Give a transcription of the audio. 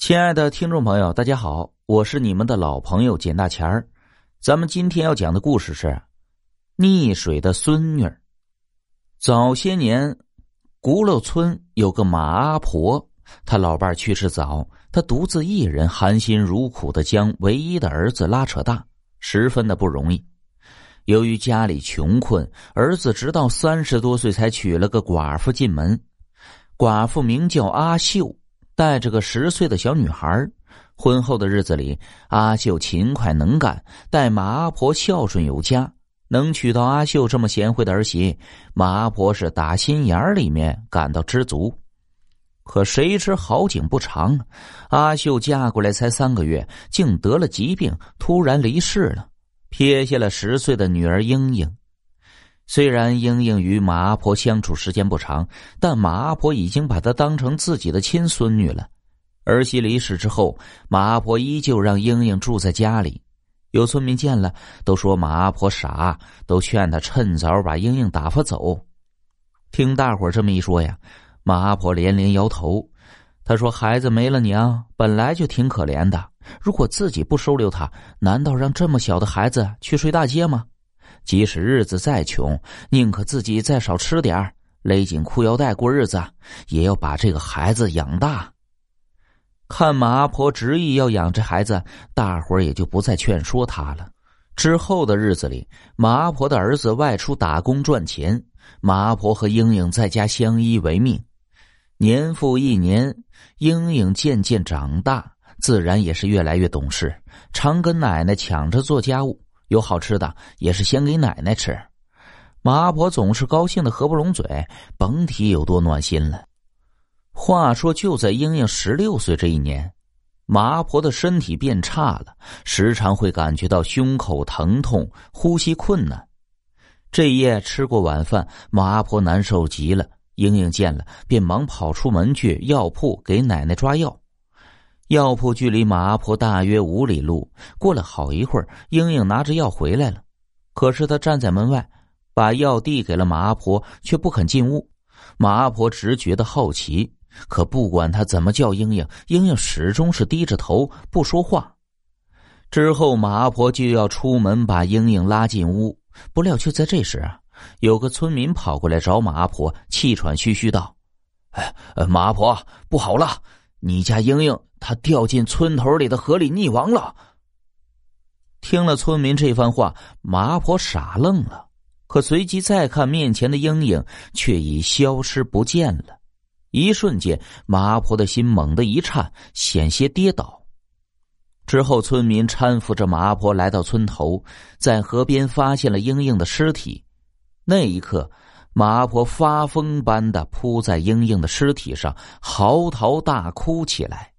亲爱的听众朋友，大家好，我是你们的老朋友简大钱儿。咱们今天要讲的故事是溺水的孙女。早些年，轱辘村有个马阿婆，她老伴去世早，她独自一人含辛茹苦的将唯一的儿子拉扯大，十分的不容易。由于家里穷困，儿子直到三十多岁才娶了个寡妇进门，寡妇名叫阿秀。带着个十岁的小女孩，婚后的日子里，阿秀勤快能干，待马阿婆孝顺有加。能娶到阿秀这么贤惠的儿媳，马阿婆是打心眼里面感到知足。可谁知好景不长，阿秀嫁过来才三个月，竟得了疾病，突然离世了，撇下了十岁的女儿英英。虽然英英与马阿婆相处时间不长，但马阿婆已经把她当成自己的亲孙女了。儿媳离世之后，马阿婆依旧让英英住在家里。有村民见了，都说马阿婆傻，都劝她趁早把英英打发走。听大伙这么一说呀，马阿婆连连摇头。她说：“孩子没了娘，本来就挺可怜的。如果自己不收留他，难道让这么小的孩子去睡大街吗？”即使日子再穷，宁可自己再少吃点勒紧裤腰带过日子，也要把这个孩子养大。看马阿婆执意要养这孩子，大伙儿也就不再劝说他了。之后的日子里，马阿婆的儿子外出打工赚钱，马阿婆和英英在家相依为命。年复一年，英英渐渐长大，自然也是越来越懂事，常跟奶奶抢着做家务。有好吃的，也是先给奶奶吃。马阿婆总是高兴的合不拢嘴，甭提有多暖心了。话说，就在英英十六岁这一年，马阿婆的身体变差了，时常会感觉到胸口疼痛、呼吸困难。这夜吃过晚饭，马阿婆难受极了。英英见了，便忙跑出门去药铺给奶奶抓药。药铺距离马阿婆大约五里路。过了好一会儿，英英拿着药回来了，可是她站在门外，把药递给了马阿婆，却不肯进屋。马阿婆直觉得好奇，可不管他怎么叫英英，英英始终是低着头不说话。之后，马阿婆就要出门把英英拉进屋，不料就在这时，有个村民跑过来找马阿婆，气喘吁吁道：“哎，马阿婆，不好了，你家英英……”她掉进村头里的河里溺亡了。听了村民这番话，麻婆傻愣了，可随即再看面前的英英，却已消失不见了。一瞬间，麻婆的心猛地一颤，险些跌倒。之后，村民搀扶着麻婆来到村头，在河边发现了英英的尸体。那一刻，麻婆发疯般的扑在英英的尸体上，嚎啕大哭起来。